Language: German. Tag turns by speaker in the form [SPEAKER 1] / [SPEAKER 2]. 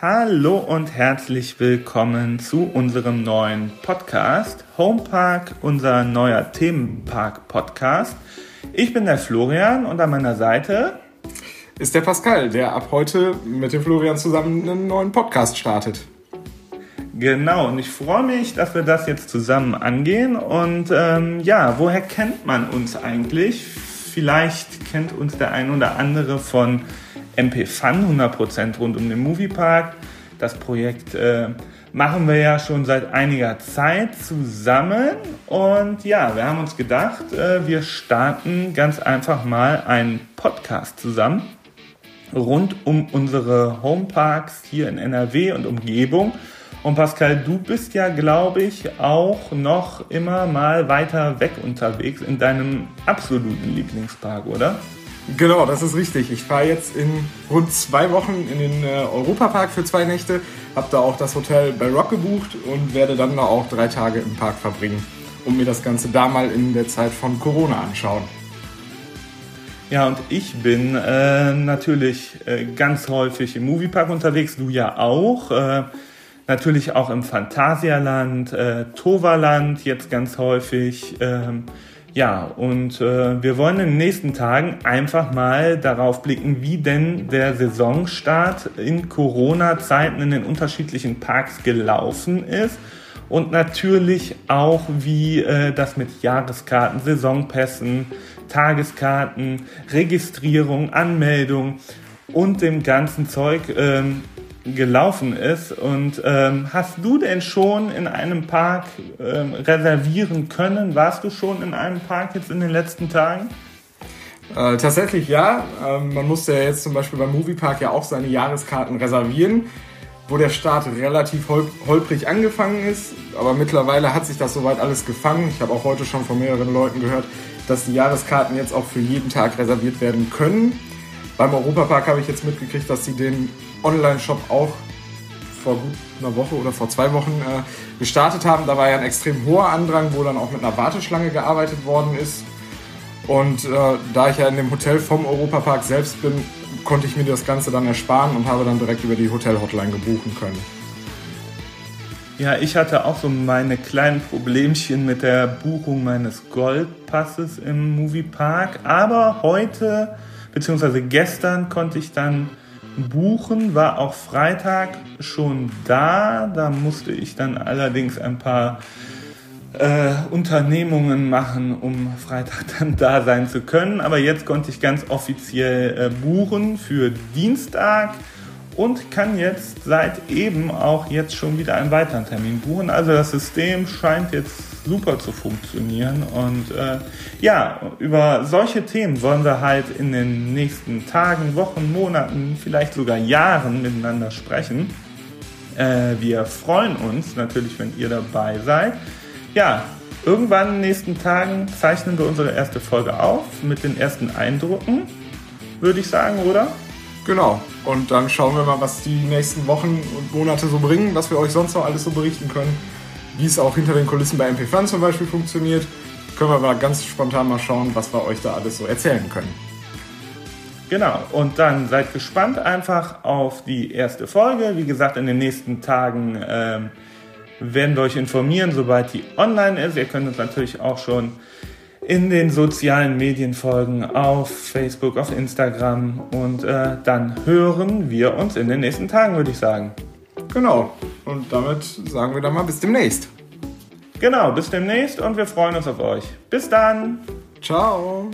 [SPEAKER 1] Hallo und herzlich willkommen zu unserem neuen Podcast Homepark, unser neuer Themenpark-Podcast. Ich bin der Florian und an meiner Seite
[SPEAKER 2] ist der Pascal, der ab heute mit dem Florian zusammen einen neuen Podcast startet.
[SPEAKER 1] Genau, und ich freue mich, dass wir das jetzt zusammen angehen. Und ähm, ja, woher kennt man uns eigentlich? Vielleicht kennt uns der ein oder andere von MP Fun 100% rund um den Moviepark. Das Projekt äh, machen wir ja schon seit einiger Zeit zusammen. Und ja, wir haben uns gedacht, äh, wir starten ganz einfach mal einen Podcast zusammen rund um unsere Homeparks hier in NRW und Umgebung. Und Pascal, du bist ja, glaube ich, auch noch immer mal weiter weg unterwegs in deinem absoluten Lieblingspark, oder?
[SPEAKER 2] Genau, das ist richtig. Ich fahre jetzt in rund zwei Wochen in den äh, Europapark für zwei Nächte, habe da auch das Hotel bei Rock gebucht und werde dann da auch drei Tage im Park verbringen und mir das Ganze da mal in der Zeit von Corona anschauen.
[SPEAKER 1] Ja, und ich bin äh, natürlich äh, ganz häufig im Moviepark unterwegs, du ja auch. Äh, natürlich auch im Phantasialand, äh, Toverland jetzt ganz häufig. Ähm, ja, und äh, wir wollen in den nächsten Tagen einfach mal darauf blicken, wie denn der Saisonstart in Corona-Zeiten in den unterschiedlichen Parks gelaufen ist. Und natürlich auch, wie äh, das mit Jahreskarten, Saisonpässen, Tageskarten, Registrierung, Anmeldung und dem ganzen Zeug ähm, gelaufen ist. Und ähm, hast du denn schon in einem Park ähm, reservieren können? Warst du schon in einem Park jetzt in den letzten Tagen?
[SPEAKER 2] Äh, tatsächlich ja. Ähm, man musste ja jetzt zum Beispiel beim Moviepark ja auch seine Jahreskarten reservieren, wo der Start relativ hol holprig angefangen ist. Aber mittlerweile hat sich das soweit alles gefangen. Ich habe auch heute schon von mehreren Leuten gehört, dass die Jahreskarten jetzt auch für jeden Tag reserviert werden können. Beim Europapark habe ich jetzt mitgekriegt, dass sie den Online-Shop auch vor gut einer Woche oder vor zwei Wochen äh, gestartet haben. Da war ja ein extrem hoher Andrang, wo dann auch mit einer Warteschlange gearbeitet worden ist. Und äh, da ich ja in dem Hotel vom Europapark selbst bin, konnte ich mir das Ganze dann ersparen und habe dann direkt über die Hotel-Hotline gebuchen können.
[SPEAKER 1] Ja, ich hatte auch so meine kleinen Problemchen mit der Buchung meines Goldpasses im Moviepark. Aber heute, beziehungsweise gestern, konnte ich dann buchen, war auch Freitag schon da. Da musste ich dann allerdings ein paar äh, Unternehmungen machen, um Freitag dann da sein zu können. Aber jetzt konnte ich ganz offiziell äh, buchen für Dienstag und kann jetzt seit eben auch jetzt schon wieder einen weiteren Termin buchen. Also das System scheint jetzt super zu funktionieren und äh, ja, über solche Themen wollen wir halt in den nächsten Tagen, Wochen, Monaten, vielleicht sogar Jahren miteinander sprechen. Äh, wir freuen uns natürlich, wenn ihr dabei seid. Ja, irgendwann in den nächsten Tagen zeichnen wir unsere erste Folge auf mit den ersten Eindrücken, würde ich sagen, oder?
[SPEAKER 2] Genau. Und dann schauen wir mal, was die nächsten Wochen und Monate so bringen, was wir euch sonst noch alles so berichten können. Wie es auch hinter den Kulissen bei MP Fun zum Beispiel funktioniert. Können wir mal ganz spontan mal schauen, was wir euch da alles so erzählen können.
[SPEAKER 1] Genau, und dann seid gespannt einfach auf die erste Folge. Wie gesagt, in den nächsten Tagen ähm, werden wir euch informieren, sobald die online ist. Ihr könnt uns natürlich auch schon in den sozialen Medien folgen, auf Facebook, auf Instagram und äh, dann hören wir uns in den nächsten Tagen, würde ich sagen.
[SPEAKER 2] Genau. Und damit sagen wir dann mal bis demnächst.
[SPEAKER 1] Genau, bis demnächst und wir freuen uns auf euch. Bis dann.
[SPEAKER 2] Ciao.